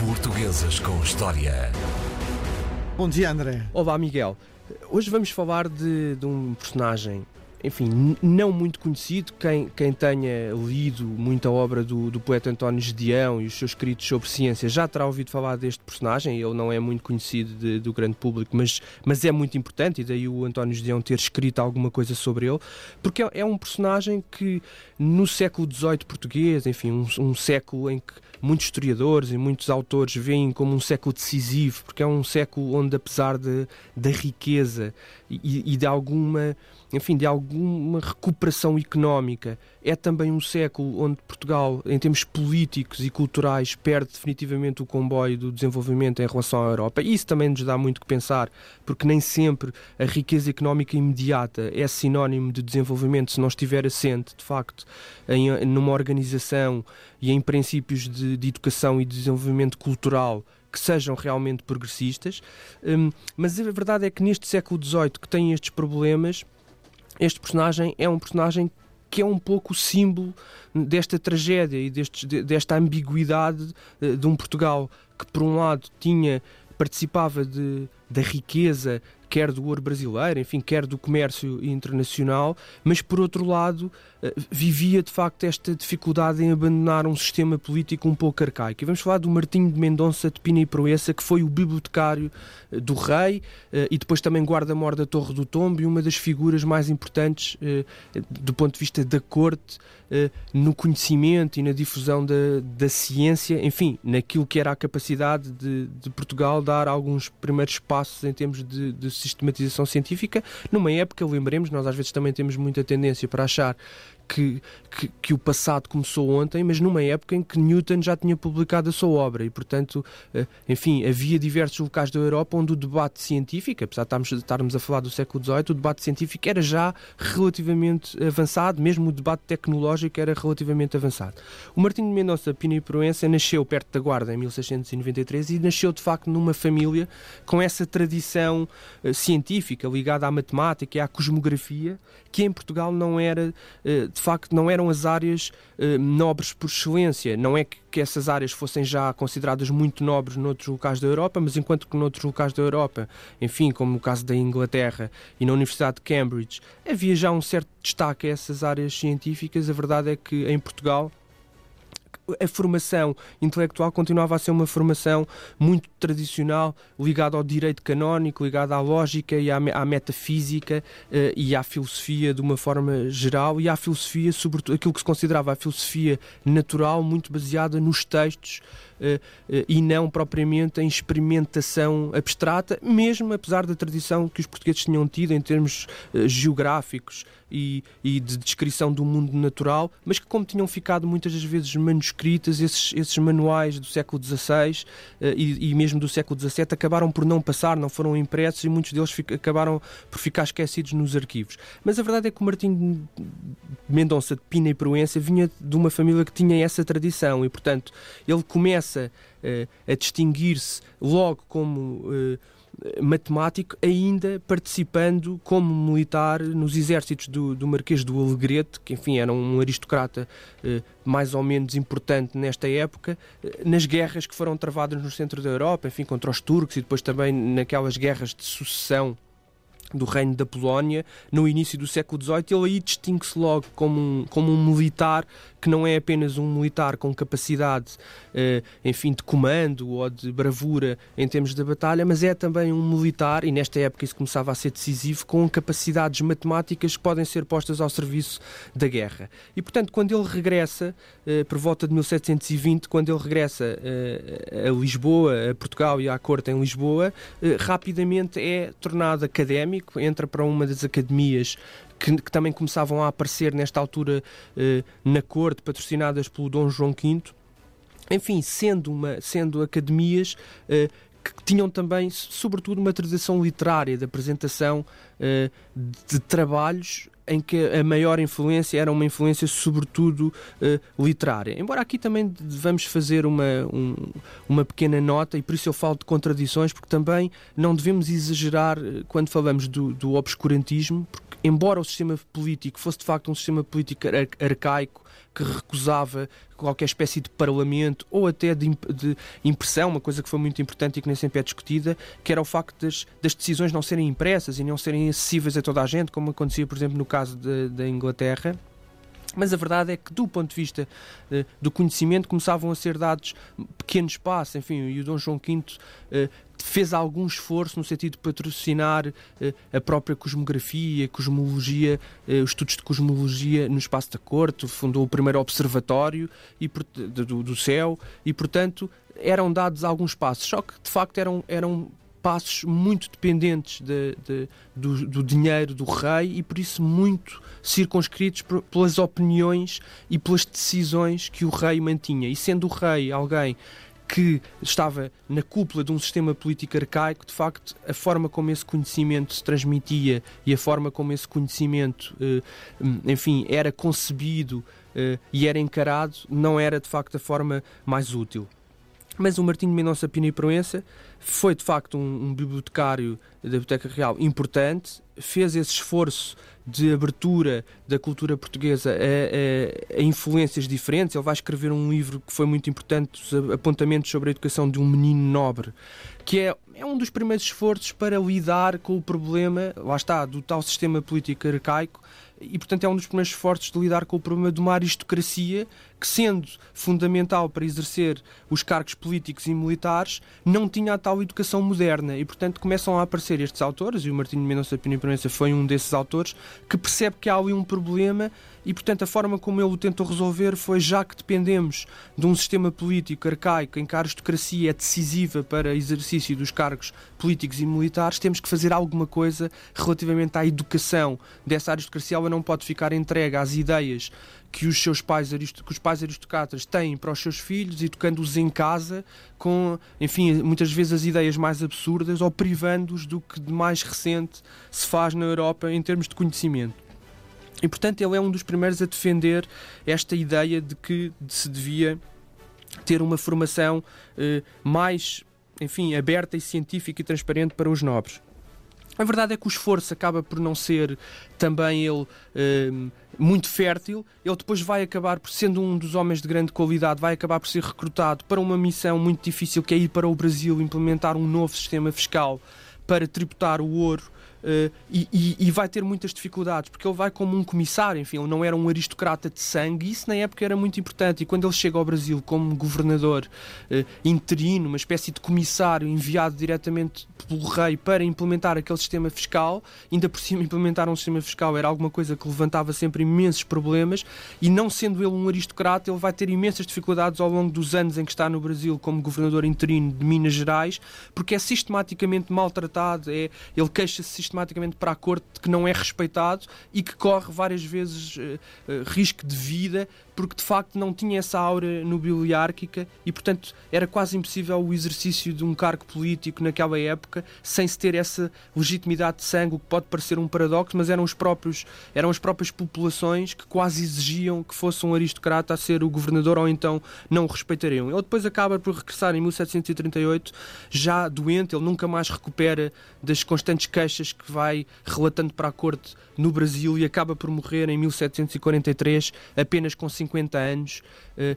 Portuguesas com História. Bom dia, André. Olá, Miguel. Hoje vamos falar de, de um personagem enfim, não muito conhecido. Quem, quem tenha lido muita obra do, do poeta António Gedeão e os seus escritos sobre ciência já terá ouvido falar deste personagem. Ele não é muito conhecido de, do grande público, mas, mas é muito importante, e daí o António Gedeão ter escrito alguma coisa sobre ele, porque é, é um personagem que no século XVIII português, enfim, um, um século em que muitos historiadores e muitos autores veem como um século decisivo, porque é um século onde, apesar de, da riqueza e, e de alguma enfim, de alguma recuperação económica. É também um século onde Portugal, em termos políticos e culturais, perde definitivamente o comboio do desenvolvimento em relação à Europa. E isso também nos dá muito que pensar, porque nem sempre a riqueza económica imediata é sinónimo de desenvolvimento se não estiver assente, de facto, em numa organização e em princípios de, de educação e de desenvolvimento cultural que sejam realmente progressistas, um, mas a verdade é que neste século XVIII que tem estes problemas, este personagem é um personagem que é um pouco o símbolo desta tragédia e destes, desta ambiguidade eh, de um Portugal que, por um lado, tinha participava de, da riqueza quer do ouro brasileiro, enfim, quer do comércio internacional, mas por outro lado eh, vivia de facto esta dificuldade em abandonar um sistema político um pouco arcaico. E vamos falar do Martinho de Mendonça de Pina e Proença, que foi o bibliotecário eh, do rei eh, e depois também guarda-mor da Torre do Tombo e uma das figuras mais importantes do ponto de vista da corte no conhecimento e na difusão da, da ciência, enfim, naquilo que era a capacidade de, de Portugal dar alguns primeiros passos em termos de, de sistematização científica, numa época, lembremos, nós às vezes também temos muita tendência para achar que, que, que, o passado começou ontem, mas numa época em que Newton já tinha publicado a sua obra e, portanto, eh, enfim, havia diversos locais da Europa onde o debate científico, apesar de estarmos a falar do século XVIII, o debate científico era já relativamente avançado, mesmo o debate tecnológico era relativamente avançado. O Martinho de Mendonça Pina e Proença nasceu perto da Guarda em 1693 e nasceu, de facto, numa família com essa tradição uh, científica ligada à matemática e à cosmografia, que em Portugal não era uh, de facto não eram as áreas eh, nobres por excelência. Não é que, que, essas áreas fossem já consideradas muito nobres noutros locais da Europa, mas enquanto que noutros locais da Europa, enfim, como no caso da Inglaterra e na Universidade de Cambridge, havia já um certo destaque a essas áreas científicas, a verdade é que em Portugal a formação intelectual continuava a ser uma formação muito tradicional, ligada ao direito canónico, ligada à lógica e à, à metafísica uh, e à filosofia de uma forma geral e à filosofia, sobretudo aquilo que se considerava a filosofia natural, muito baseada nos textos e não propriamente em experimentação abstrata, mesmo apesar da tradição que os portugueses tinham tido em termos geográficos e, e, de descrição do mundo natural, mas que como tinham ficado muitas das vezes manuscritas, esses, esses manuais do século XVI e, e, mesmo do século XVII acabaram por não passar, não foram impressos e muitos deles acabaram por ficar esquecidos nos arquivos. Mas a verdade é que o Martim Mendonça de Pina e Proença vinha de uma família que tinha essa tradição e, portanto, ele começa uh, a distinguir-se logo como uh, matemático, ainda participando como militar nos exércitos do, do Marquês do Alegrete, que enfim era um aristocrata eh, mais ou menos importante nesta época, eh, nas guerras que foram travadas no centro da Europa, enfim, contra os turcos e depois também naquelas guerras de sucessão do reino da Polónia no início do século XVIII, ele aí distingue-se logo como um, como um militar que não é apenas um militar com capacidade, eh, enfim, de comando ou de bravura em termos de batalha, mas é também um militar, e nesta época isso começava a ser decisivo, com capacidades matemáticas que podem ser postas ao serviço da guerra. E, portanto, quando ele regressa, eh, por volta de 1720, quando ele regressa eh, a Lisboa, a Portugal e à corte em Lisboa, rapidamente é tornado académico, entra para uma das academias que, que, também começavam a aparecer nesta altura eh, na corte, patrocinadas pelo Dom João V. Enfim, sendo, uma, sendo academias eh, que tinham também, sobretudo, uma tradição literária de apresentação eh, de trabalhos em que a maior influência era uma influência sobretudo uh, literária. Embora aqui também devamos fazer uma, um, uma pequena nota, e por isso eu falo de contradições, porque também não devemos exagerar quando falamos do, do obscurantismo, porque embora o sistema político fosse de facto um sistema político arcaico, que recusava qualquer espécie de parlamento ou até de, impressão, uma coisa que foi muito importante e que nem sempre é discutida, que era o facto das, das decisões não serem impressas e não serem acessíveis a toda a gente, como acontecia, por exemplo, no caso da Inglaterra. Mas a verdade é que, do ponto de vista uh, do conhecimento, começavam a ser dados pequenos passos. Enfim, e o Dom João V uh, fez algum esforço no sentido de patrocinar uh, a própria cosmografia, cosmologia, os estudos de cosmologia no espaço da corte, fundou o primeiro observatório e, do, do céu e, portanto, eram dados alguns passos. Só que, de facto, eram, eram passos muito dependentes de, de, do, do, dinheiro do rei e por isso muito circunscritos pelas opiniões e pelas decisões que o rei mantinha. E sendo o rei alguém que estava na cúpula de um sistema político arcaico, de facto, a forma como esse conhecimento se transmitia e a forma como esse conhecimento, eh, enfim, era concebido eh, e era encarado, não era de facto a forma mais útil. Mas o Martinho Mendonça Pina e Proença foi de facto um, um, bibliotecário da Biblioteca Real importante, fez esse esforço de abertura da cultura portuguesa a, a, a, influências diferentes. Ele vai escrever um livro que foi muito importante, os apontamentos sobre a educação de um menino nobre, que é, é um dos primeiros esforços para lidar com o problema, lá está, do tal sistema político arcaico, e portanto é um dos primeiros esforços de lidar com o problema de uma aristocracia que, sendo fundamental para exercer os cargos políticos e militares, não tinha a tal educação moderna. E, portanto, começam a aparecer estes autores, e o Martinho Mendonça Pinho Proença foi um desses autores, que percebe que há ali um problema e, portanto, a forma como ele o tentou resolver foi já que dependemos de um sistema político arcaico em que a aristocracia é decisiva para exercício dos cargos políticos e militares, temos que fazer alguma coisa relativamente à educação dessa aristocracia. Ela não pode ficar entregue às ideias que os seus pais, que os pais aristocratas têm para os seus filhos, educando-os em casa com, enfim, muitas vezes as ideias mais absurdas ou privando-os do que de mais recente se faz na Europa em termos de conhecimento. E portanto ele é um dos primeiros a defender esta ideia de que se devia ter uma formação eh, mais, enfim, aberta e científica e transparente para os nobres. A verdade é que o esforço acaba por não ser também ele eh, muito fértil. Ele depois vai acabar por, sendo um dos homens de grande qualidade, vai acabar por ser recrutado para uma missão muito difícil que é ir para o Brasil implementar um novo sistema fiscal para tributar o ouro Uh, e, e, vai ter muitas dificuldades, porque ele vai como um comissário, enfim, ele não era um aristocrata de sangue, e isso na época era muito importante. E quando ele chega ao Brasil como governador uh, interino, uma espécie de comissário enviado diretamente pelo rei para implementar aquele sistema fiscal, ainda por cima implementar um sistema fiscal era alguma coisa que levantava sempre imensos problemas, e não sendo ele um aristocrata, ele vai ter imensas dificuldades ao longo dos anos em que está no Brasil como governador interino de Minas Gerais, porque é sistematicamente maltratado, é, ele queixa-se sistematicamente para a corte que não é respeitado e que corre várias vezes uh, uh, risco de vida porque de facto não tinha essa aura nobiliárquica e, portanto, era quase impossível o exercício de um cargo político naquela época sem se ter essa legitimidade de sangue, o que pode parecer um paradoxo, mas eram, os próprios, eram as próprias populações que quase exigiam que fosse um aristocrata a ser o governador ou então não o respeitariam. Ele depois acaba por regressar em 1738, já doente, ele nunca mais recupera das constantes queixas que vai relatando para a corte no Brasil e acaba por morrer em 1743, apenas com 50 50 anos, eh,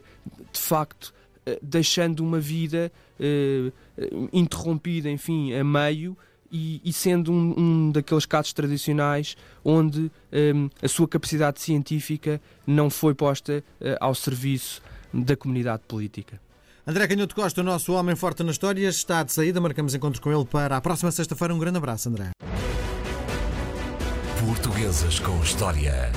de facto, eh, deixando uma vida eh, interrompida, enfim, a meio. E, e sendo um, um, daqueles casos tradicionais onde um, a sua capacidade científica não foi posta uh, ao serviço da comunidade política. André Canhoto Costa, o nosso homem forte na história, está de saída. Marcamos encontro com ele para a próxima sexta-feira. Um grande abraço, André. Portuguesas com História.